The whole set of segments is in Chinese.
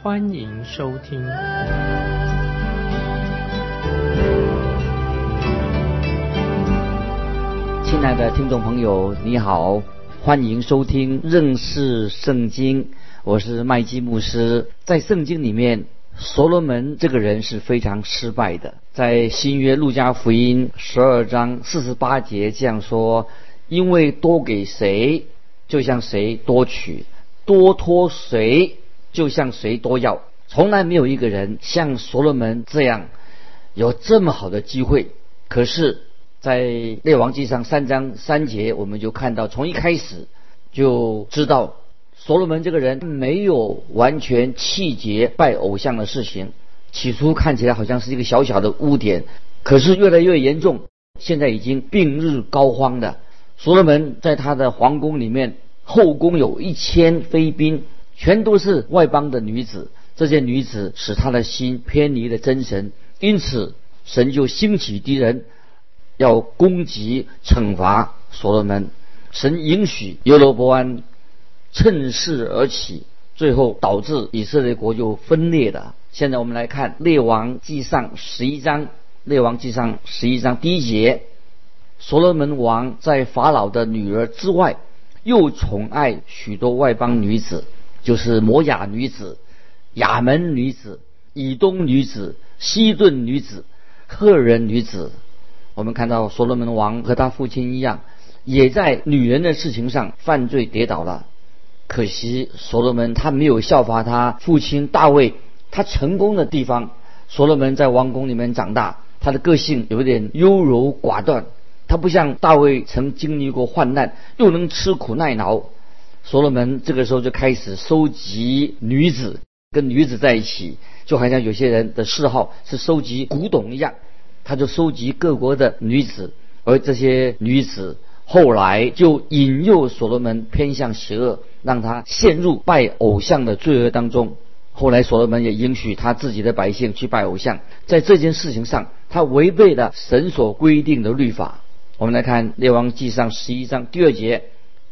欢迎收听。亲爱的听众朋友，你好，欢迎收听认识圣经，我是麦基牧师。在圣经里面，所罗门这个人是非常失败的。在新约路加福音十二章四十八节这样说：“因为多给谁，就向谁多取；多托谁，就向谁多要。从来没有一个人像所罗门这样有这么好的机会。可是，在列王记上三章三节，我们就看到，从一开始就知道所罗门这个人没有完全弃绝拜偶像的事情。”起初看起来好像是一个小小的污点，可是越来越严重，现在已经病入膏肓的。所罗门在他的皇宫里面，后宫有一千妃嫔，全都是外邦的女子。这些女子使他的心偏离了真神，因此神就兴起敌人，要攻击惩罚所罗门。神允许耶罗伯安趁势而起，最后导致以色列国就分裂了。现在我们来看《列王记上》十一章，《列王记上》十一章第一节：所罗门王在法老的女儿之外，又宠爱许多外邦女子，就是摩雅女子、亚门女子、以东女子、西顿女子、赫人女子。我们看到所罗门王和他父亲一样，也在女人的事情上犯罪跌倒了。可惜所罗门他没有效法他父亲大卫。他成功的地方，所罗门在王宫里面长大，他的个性有点优柔寡断。他不像大卫曾经历过患难，又能吃苦耐劳。所罗门这个时候就开始收集女子，跟女子在一起，就好像有些人的嗜好是收集古董一样，他就收集各国的女子，而这些女子后来就引诱所罗门偏向邪恶，让他陷入拜偶像的罪恶当中。后来所罗门也允许他自己的百姓去拜偶像，在这件事情上，他违背了神所规定的律法。我们来看列王记上十一章第二节，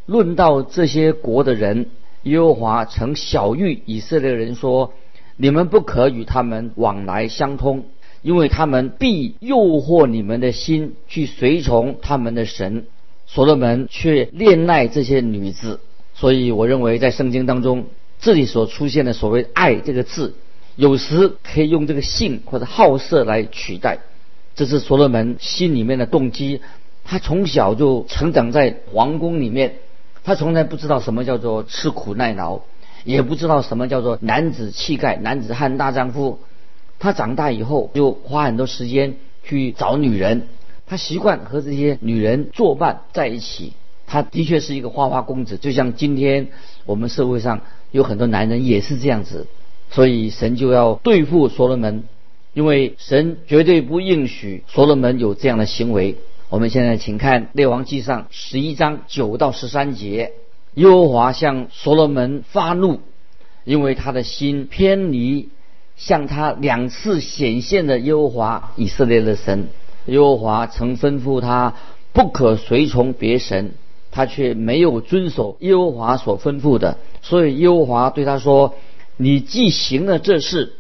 论到这些国的人，耶和华曾晓谕以色列人说：“你们不可与他们往来相通，因为他们必诱惑你们的心去随从他们的神。”所罗门却恋爱这些女子，所以我认为在圣经当中。这里所出现的所谓“爱”这个字，有时可以用这个性或者好色来取代。这是所罗门心里面的动机。他从小就成长在皇宫里面，他从来不知道什么叫做吃苦耐劳，也不知道什么叫做男子气概、男子汉大丈夫。他长大以后就花很多时间去找女人，他习惯和这些女人作伴在一起。他的确是一个花花公子，就像今天我们社会上。有很多男人也是这样子，所以神就要对付所罗门，因为神绝对不允许所罗门有这样的行为。我们现在请看《列王记上》十一章九到十三节，耶和华向所罗门发怒，因为他的心偏离向他两次显现的耶和华以色列的神。耶和华曾吩咐他不可随从别神。他却没有遵守耶和华所吩咐的，所以耶和华对他说：“你既行了这事，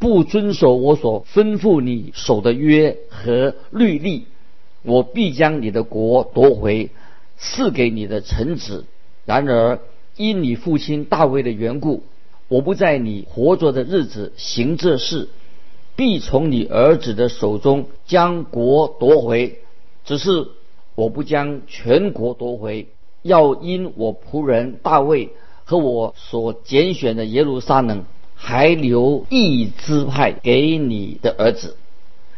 不遵守我所吩咐你守的约和律例，我必将你的国夺回，赐给你的臣子。然而因你父亲大卫的缘故，我不在你活着的日子行这事，必从你儿子的手中将国夺回。只是。”我不将全国夺回，要因我仆人大卫和我所拣选的耶路撒冷，还留一支派给你的儿子。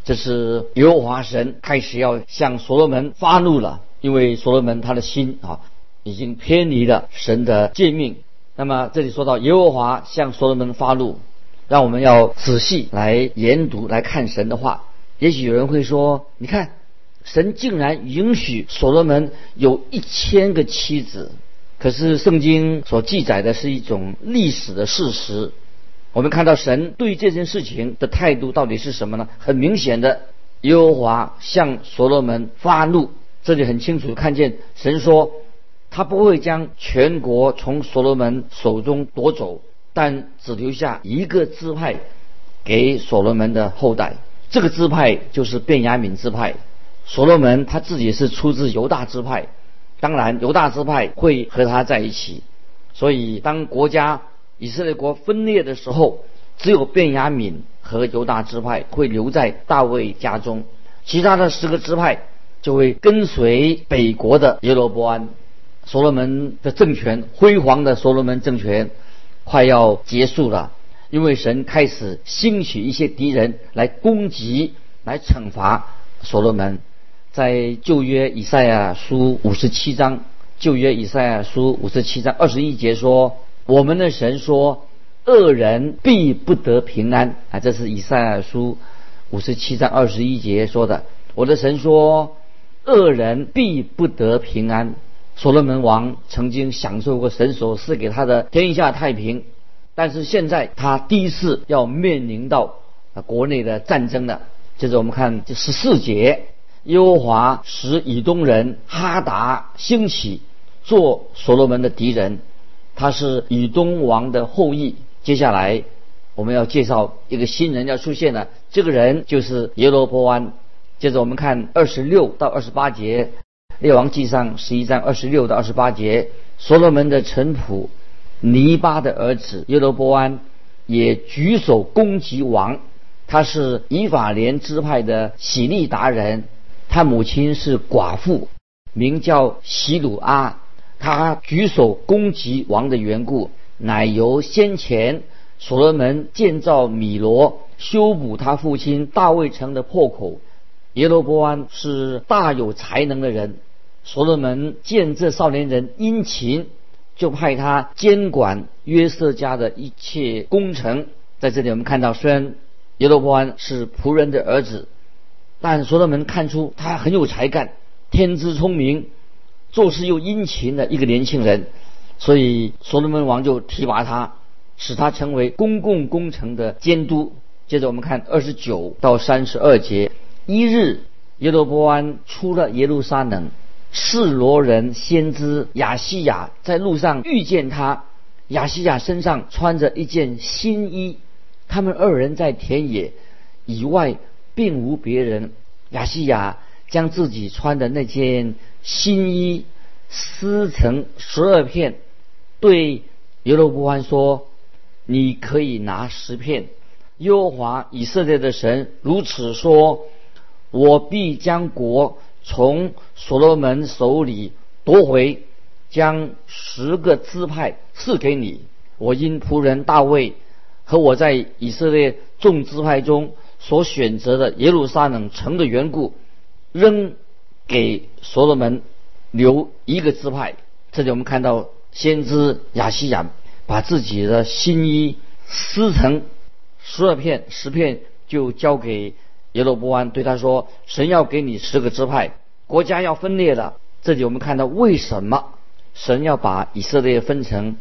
这是耶和华神开始要向所罗门发怒了，因为所罗门他的心啊已经偏离了神的诫命。那么这里说到耶和华向所罗门发怒，让我们要仔细来研读来看神的话。也许有人会说：“你看，神竟然允许所罗门有一千个妻子。”可是圣经所记载的是一种历史的事实。我们看到神对这件事情的态度到底是什么呢？很明显的，耶和华向所罗门发怒。这里很清楚看见神说，他不会将全国从所罗门手中夺走。但只留下一个支派给所罗门的后代，这个支派就是便雅悯支派。所罗门他自己是出自犹大支派，当然犹大支派会和他在一起。所以当国家以色列国分裂的时候，只有便雅悯和犹大支派会留在大卫家中，其他的十个支派就会跟随北国的耶罗波安。所罗门的政权辉煌的所罗门政权。快要结束了，因为神开始兴起一些敌人来攻击、来惩罚所罗门。在旧约以赛亚书五十七章，旧约以赛亚书五十七章二十一节说：“我们的神说，恶人必不得平安。”啊，这是以赛亚书五十七章二十一节说的。我的神说，恶人必不得平安。所罗门王曾经享受过神所赐给他的天下太平，但是现在他第一次要面临到国内的战争了。接着我们看这十四节，耶和华使以东人哈达兴起，做所罗门的敌人。他是以东王的后裔。接下来我们要介绍一个新人要出现了，这个人就是耶罗波安。接着我们看二十六到二十八节。列王记上十一章二十六到二十八节，所罗门的臣仆尼巴的儿子耶罗波安也举手攻击王。他是以法莲支派的喜利达人，他母亲是寡妇，名叫喜鲁阿。他举手攻击王的缘故，乃由先前所罗门建造米罗，修补他父亲大卫城的破口。耶罗波安是大有才能的人。所罗门见这少年人殷勤，就派他监管约瑟家的一切工程。在这里，我们看到，虽然耶罗波安是仆人的儿子，但所罗门看出他很有才干，天资聪明，做事又殷勤的一个年轻人，所以所罗门王就提拔他，使他成为公共工程的监督。接着，我们看二十九到三十二节：一日，耶罗波安出了耶路撒冷。示罗人先知亚西亚在路上遇见他，亚西亚身上穿着一件新衣，他们二人在田野以外并无别人。亚西亚将自己穿的那件新衣撕成十二片，对耶罗波安说：“你可以拿十片。”耶和华以色列的神如此说：“我必将国。”从所罗门手里夺回，将十个支派赐给你。我因仆人大卫和我在以色列众支派中所选择的耶路撒冷城的缘故，仍给所罗门留一个支派。这里我们看到先知亚西亚把自己的新衣撕成十二片，十片就交给。耶罗波安对他说：“神要给你十个支派，国家要分裂了。”这里我们看到为什么神要把以色列分成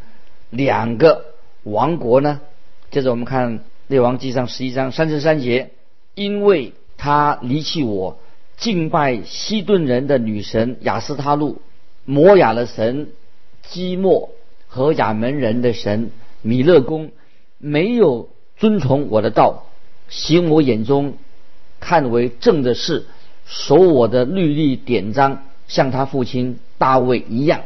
两个王国呢？接着我们看列王记上十一章三十三节：“因为他离弃我，敬拜西顿人的女神雅斯他路，摩雅的神基莫和亚门人的神米勒公，没有遵从我的道，行我眼中。”看为正的事，守我的律例典章，像他父亲大卫一样。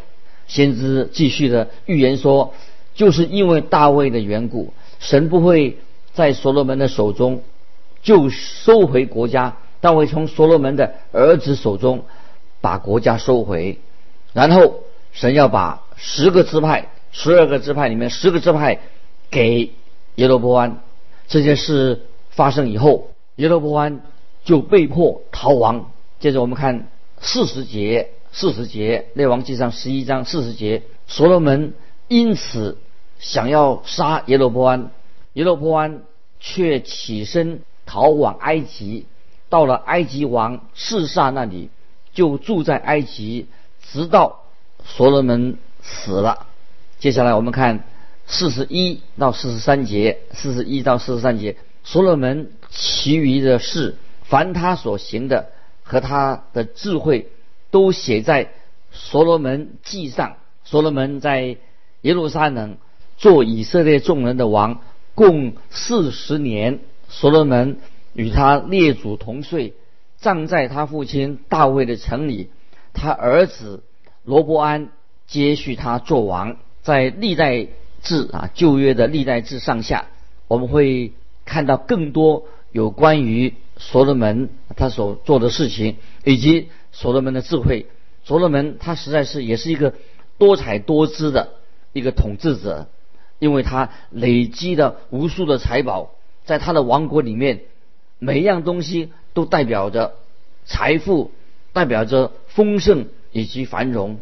先知继续的预言说，就是因为大卫的缘故，神不会在所罗门的手中就收回国家，但会从所罗门的儿子手中把国家收回。然后神要把十个支派、十二个支派里面十个支派给耶罗波安。这件事发生以后。耶罗波安就被迫逃亡。接着我们看四十节，四十节列王记上十一章四十节，所罗门因此想要杀耶罗波安。耶罗波安却起身逃往埃及，到了埃及王示撒那里，就住在埃及，直到所罗门死了。接下来我们看四十一到四十三节，四十一到四十三节，所罗门其余的事，凡他所行的和他的智慧，都写在所罗门记上。所罗门在耶路撒冷做以色列众人的王，共四十年。所罗门与他列祖同岁，葬在他父亲大卫的城里。他儿子罗伯安接续他做王。在历代志啊，旧约的历代志上下，我们会看到更多有关于所罗门他所做的事情，以及所罗门的智慧。所罗门他实在是也是一个多彩多姿的一个统治者，因为他累积了无数的财宝，在他的王国里面，每一样东西都代表着财富，代表着丰盛以及繁荣，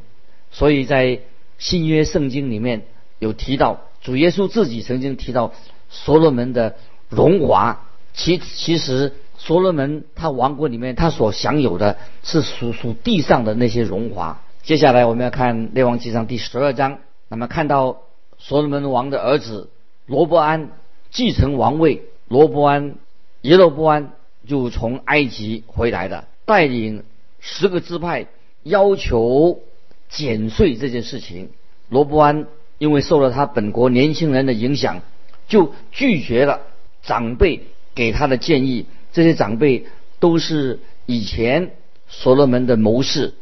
所以在。新约圣经里面有提到，主耶稣自己曾经提到所罗门的荣华。其其实所罗门他王国里面他所享有的是属属地上的那些荣华。接下来我们要看列王记上第十二章，那么看到所罗门王的儿子罗伯安继承王位，罗伯安耶罗波安就从埃及回来的，带领十个支派要求。减税这件事情，罗伯安因为受了他本国年轻人的影响，就拒绝了长辈给他的建议。这些长辈都是以前所罗门的谋士。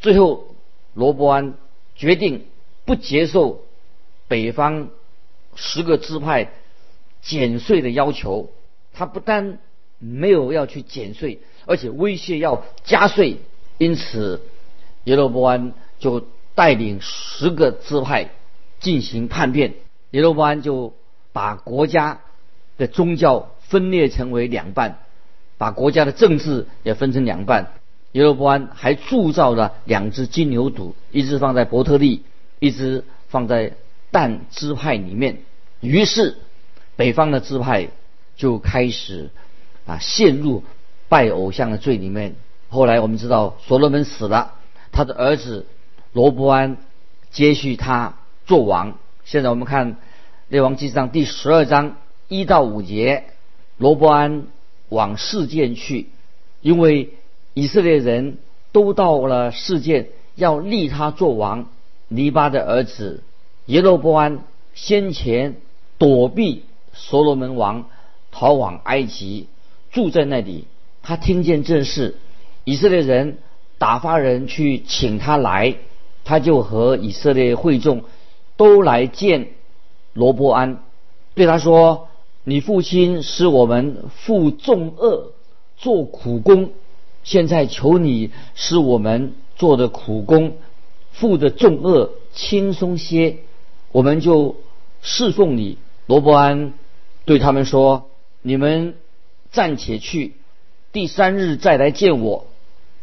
最后，罗伯安决定不接受北方十个支派减税的要求。他不但没有要去减税，而且威胁要加税。因此，耶罗伯安。就带领十个支派进行叛变，耶罗伯安就把国家的宗教分裂成为两半，把国家的政治也分成两半。耶罗伯安还铸造了两只金牛犊，一只放在伯特利，一只放在但支派里面。于是北方的支派就开始啊陷入拜偶像的罪里面。后来我们知道所罗门死了，他的儿子。罗伯安接续他做王。现在我们看《列王纪》上第十二章一到五节，罗伯安往事件去，因为以色列人都到了事件，要立他做王。尼巴的儿子耶罗伯安先前躲避所罗门王，逃往埃及，住在那里。他听见这事，以色列人打发人去请他来。他就和以色列会众都来见罗伯安，对他说：“你父亲使我们负重恶，做苦工，现在求你使我们做的苦工负的重恶轻松些，我们就侍奉你。”罗伯安对他们说：“你们暂且去，第三日再来见我。”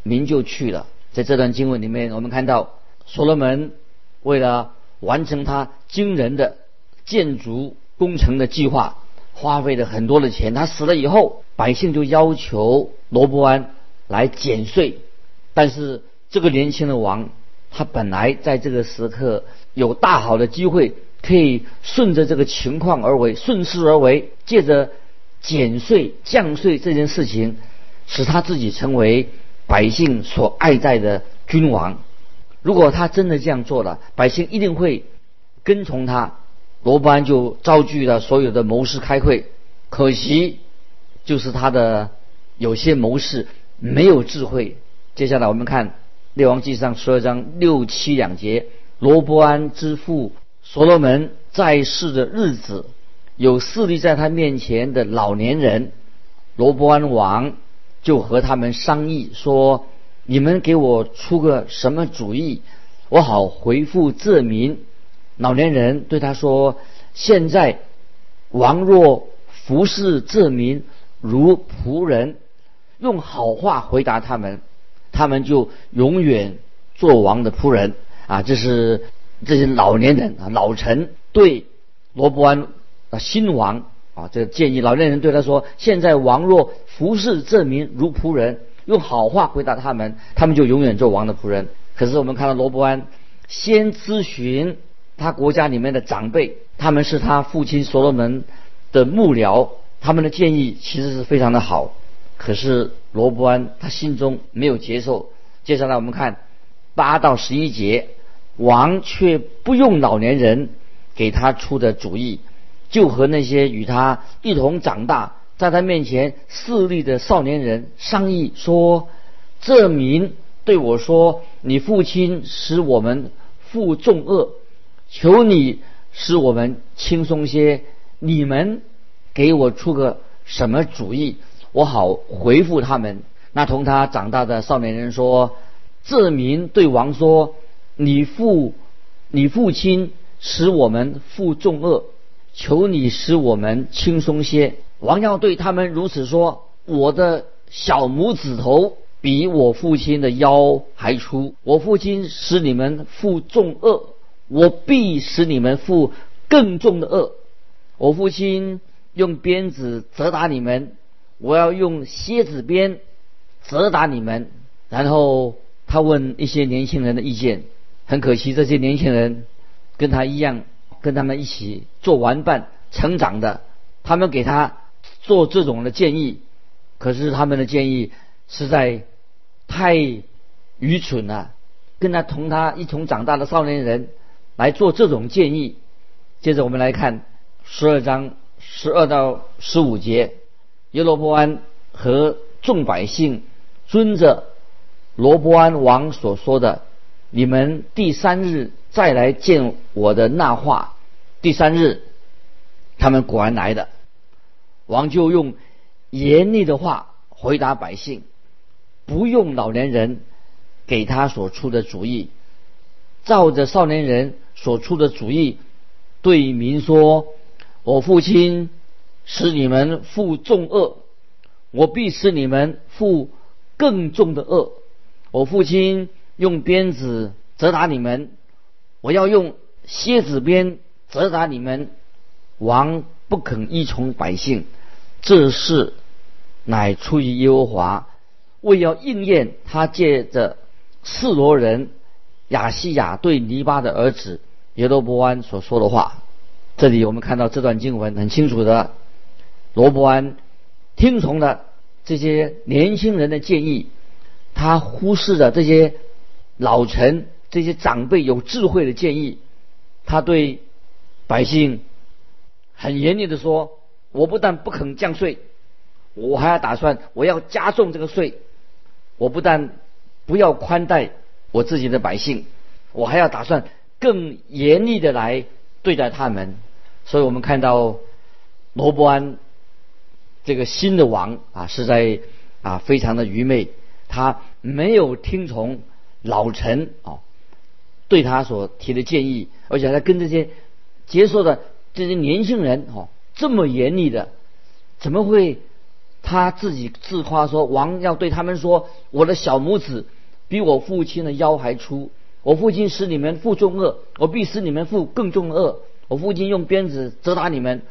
民就去了。在这段经文里面，我们看到。所罗门为了完成他惊人的建筑工程的计划，花费了很多的钱。他死了以后，百姓就要求罗伯安来减税。但是这个年轻的王，他本来在这个时刻有大好的机会，可以顺着这个情况而为，顺势而为，借着减税降税这件事情，使他自己成为百姓所爱戴的君王。如果他真的这样做了，百姓一定会跟从他。罗伯安就召集了所有的谋士开会，可惜就是他的有些谋士没有智慧。接下来我们看《列王纪上》十二章六七两节：罗伯安之父所罗门在世的日子，有势力在他面前的老年人，罗伯安王就和他们商议说。你们给我出个什么主意，我好回复这民。老年人对他说：“现在王若服侍这民如仆人，用好话回答他们，他们就永远做王的仆人。”啊，这是这些老年人啊，老臣对罗伯安新王啊，这个建议老年人对他说：“现在王若服侍这民如仆人，用好话回答他们，他们就永远做王的仆人。”可是我们看到罗伯安先咨询他国家里面的长辈，他们是他父亲所罗门的幕僚，他们的建议其实是非常的好。可是罗伯安他心中没有接受。接下来我们看八到十一节，王却不用老年人给他出的主意。就和那些与他一同长大，在他面前势力的少年人商议说：“这民对我说，你父亲使我们负重恶，求你使我们轻松些。你们给我出个什么主意，我好回复他们。”那同他长大的少年人说：“这民对王说，你父你父亲使我们负重恶。”求你使我们轻松些。王要对他们如此说：“我的小拇指头比我父亲的腰还粗。我父亲使你们负重恶，我必使你们负更重的恶。我父亲用鞭子责打你们，我要用蝎子鞭责打你们。”然后他问一些年轻人的意见。很可惜，这些年轻人跟他一样。跟他们一起做玩伴成长的，他们给他做这种的建议，可是他们的建议实在太愚蠢了。跟他同他一同长大的少年人来做这种建议。接着我们来看十二章十二到十五节，耶罗波安和众百姓遵着罗波安王所说的，你们第三日再来见我的那话。第三日，他们果然来的。王就用严厉的话回答百姓，不用老年人给他所出的主意，照着少年人所出的主意对民说：“我父亲使你们负重恶，我必使你们负更重的恶。我父亲用鞭子责打你们，我要用蝎子鞭。”责打你们，王不肯依从百姓，这事乃出于耶和华，为要应验他借着示罗人亚西亚对尼巴的儿子耶罗伯安所说的话。这里我们看到这段经文很清楚的，罗伯安听从了这些年轻人的建议，他忽视了这些老臣、这些长辈有智慧的建议，他对。百姓很严厉的说：“我不但不肯降税，我还要打算我要加重这个税。我不但不要宽待我自己的百姓，我还要打算更严厉的来对待他们。”所以我们看到罗伯安这个新的王啊，是在啊非常的愚昧，他没有听从老臣啊对他所提的建议，而且他跟这些。接受的这些年轻人哦，这么严厉的，怎么会他自己自夸说王要对他们说，我的小拇指比我父亲的腰还粗，我父亲使你们负重恶，我必使你们负更重恶。我父亲用鞭子责打你们，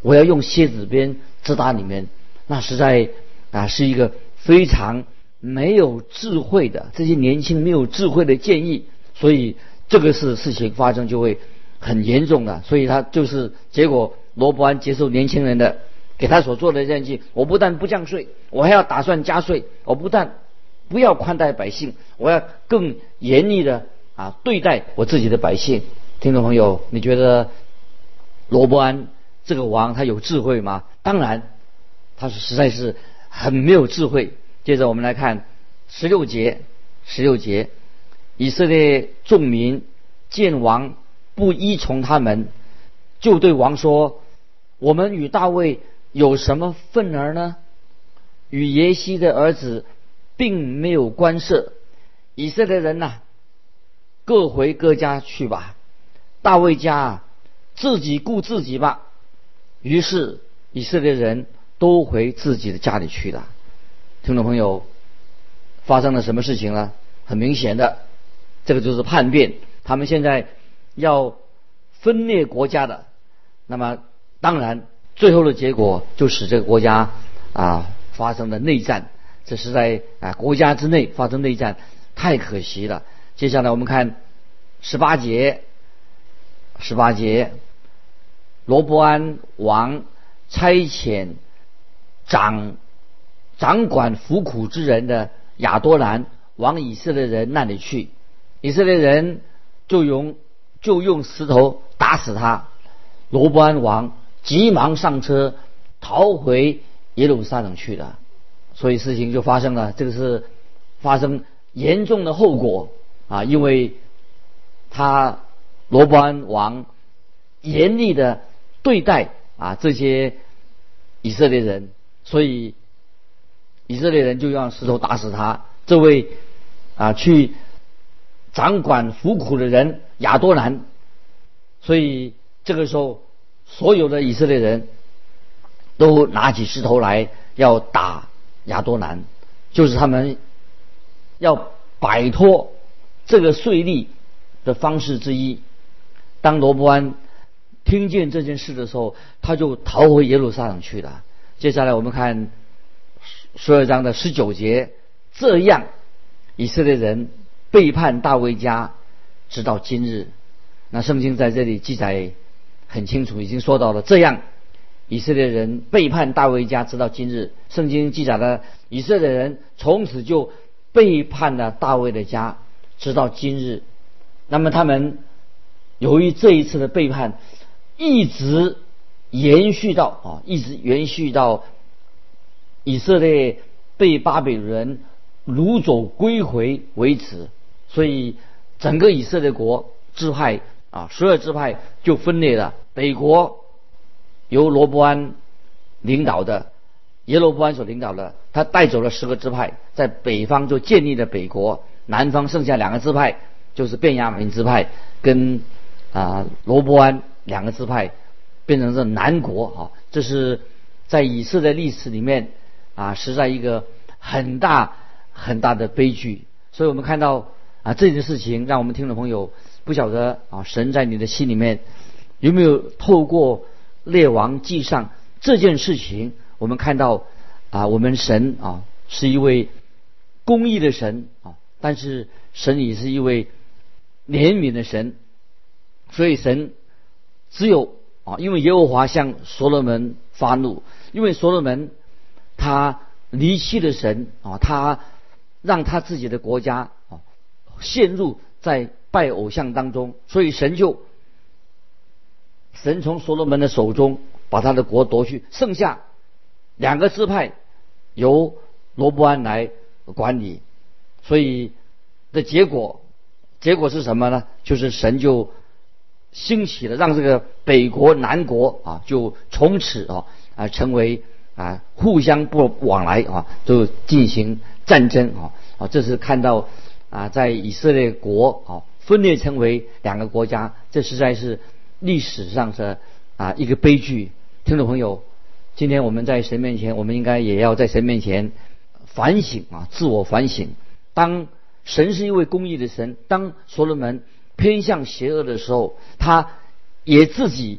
我要用蝎子鞭责打你们。那实在啊是一个非常没有智慧的这些年轻没有智慧的建议，所以这个事事情发生就会。很严重的，所以他就是结果。罗伯安接受年轻人的给他所做的建议，我不但不降税，我还要打算加税。我不但不要宽待百姓，我要更严厉的啊对待我自己的百姓。听众朋友，你觉得罗伯安这个王他有智慧吗？当然，他是实在是很没有智慧。接着我们来看十六节，十六节，以色列众民见王。不依从他们，就对王说：“我们与大卫有什么份儿呢？与耶西的儿子并没有关涉。以色列人呐，各回各家去吧。大卫家自己顾自己吧。”于是以色列人都回自己的家里去了。听众朋友，发生了什么事情呢？很明显的，这个就是叛变。他们现在。要分裂国家的，那么当然最后的结果就使这个国家啊发生了内战。这是在啊国家之内发生内战，太可惜了。接下来我们看十八节，十八节，罗伯安王差遣掌掌管服苦之人的亚多兰往以色列人那里去，以色列人就用就用石头打死他。罗伯安王急忙上车逃回耶路撒冷去了。所以事情就发生了，这个是发生严重的后果啊！因为他罗伯安王严厉的对待啊这些以色列人，所以以色列人就用石头打死他。这位啊去掌管服苦的人亚多兰，所以这个时候所有的以色列人都拿起石头来要打。亚多兰就是他们要摆脱这个税吏的方式之一。当罗伯安听见这件事的时候，他就逃回耶路撒冷去了。接下来我们看十二章的十九节，这样以色列人背叛大卫家，直到今日。那圣经在这里记载很清楚，已经说到了这样。以色列人背叛大卫家，直到今日。圣经记载了以色列人从此就背叛了大卫的家，直到今日。那么他们由于这一次的背叛，一直延续到啊，一直延续到以色列被巴比伦掳走归回为止。所以整个以色列国支派啊，十二支派就分裂了。北国。由罗伯安领导的耶罗伯安所领导的，他带走了十个支派，在北方就建立了北国，南方剩下两个支派，就是便雅悯支派跟啊罗伯安两个支派，变成是南国啊。这是在以色列历史里面啊，实在一个很大很大的悲剧。所以我们看到啊这件事情，让我们听众朋友不晓得啊，神在你的心里面有没有透过。列王记上这件事情，我们看到啊，我们神啊是一位公义的神啊，但是神也是一位怜悯的神，所以神只有啊，因为耶和华向所罗门发怒，因为所罗门他离弃了神啊，他让他自己的国家陷入在拜偶像当中，所以神就。神从所罗门的手中把他的国夺去，剩下两个支派由罗伯安来管理，所以的结果结果是什么呢？就是神就兴起了，让这个北国南国啊，就从此啊啊成为啊互相不往来啊，就进行战争啊啊，这是看到啊在以色列国啊分裂成为两个国家，这实在是。历史上的啊一个悲剧，听众朋友，今天我们在神面前，我们应该也要在神面前反省啊，自我反省。当神是一位公义的神，当所罗门偏向邪恶的时候，他也自己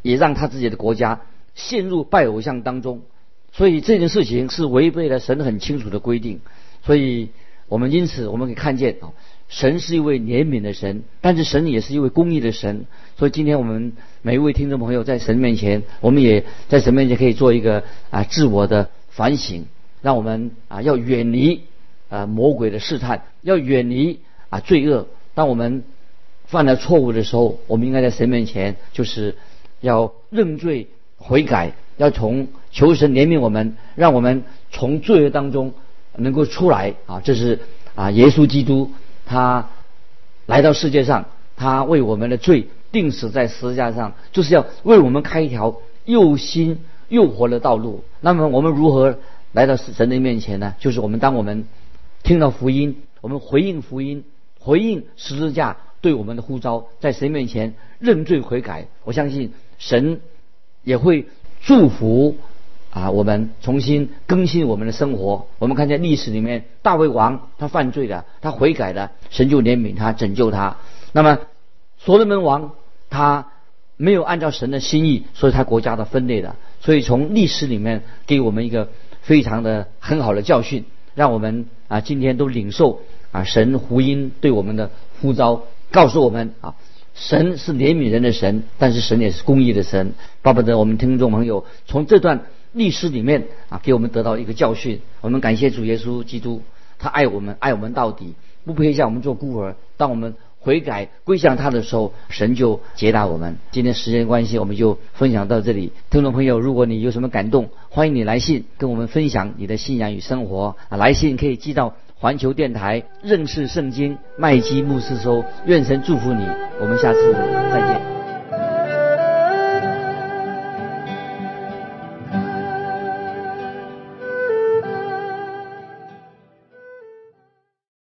也让他自己的国家陷入拜偶像当中，所以这件事情是违背了神很清楚的规定。所以我们因此我们可以看见啊。神是一位怜悯的神，但是神也是一位公义的神。所以今天我们每一位听众朋友在神面前，我们也在神面前可以做一个啊自我的反省，让我们啊要远离啊魔鬼的试探，要远离啊罪恶。当我们犯了错误的时候，我们应该在神面前就是要认罪悔改，要从求神怜悯我们，让我们从罪恶当中能够出来啊。这是啊耶稣基督。他来到世界上，他为我们的罪定死在十字架上，就是要为我们开一条又新又活的道路。那么我们如何来到神的面前呢？就是我们当我们听到福音，我们回应福音，回应十字架对我们的呼召，在神面前认罪悔改。我相信神也会祝福。啊，我们重新更新我们的生活。我们看见历史里面，大卫王他犯罪了，他悔改了，神就怜悯他，拯救他。那么，所罗门王他没有按照神的心意，所以他国家的分裂了。所以从历史里面给我们一个非常的很好的教训，让我们啊今天都领受啊神福音对我们的呼召，告诉我们啊神是怜悯人的神，但是神也是公义的神。巴不得我们听众朋友从这段历史里面啊给我们得到一个教训。我们感谢主耶稣基督，他爱我们，爱我们到底，不配向我们做孤儿。当我们悔改归向他的时候，神就接纳我们。今天时间关系，我们就分享到这里。听众朋友，如果你有什么感动，欢迎你来信跟我们分享你的信仰与生活。啊，来信可以寄到环球电台认识圣经麦基牧师收。愿神祝福你，我们下次再见。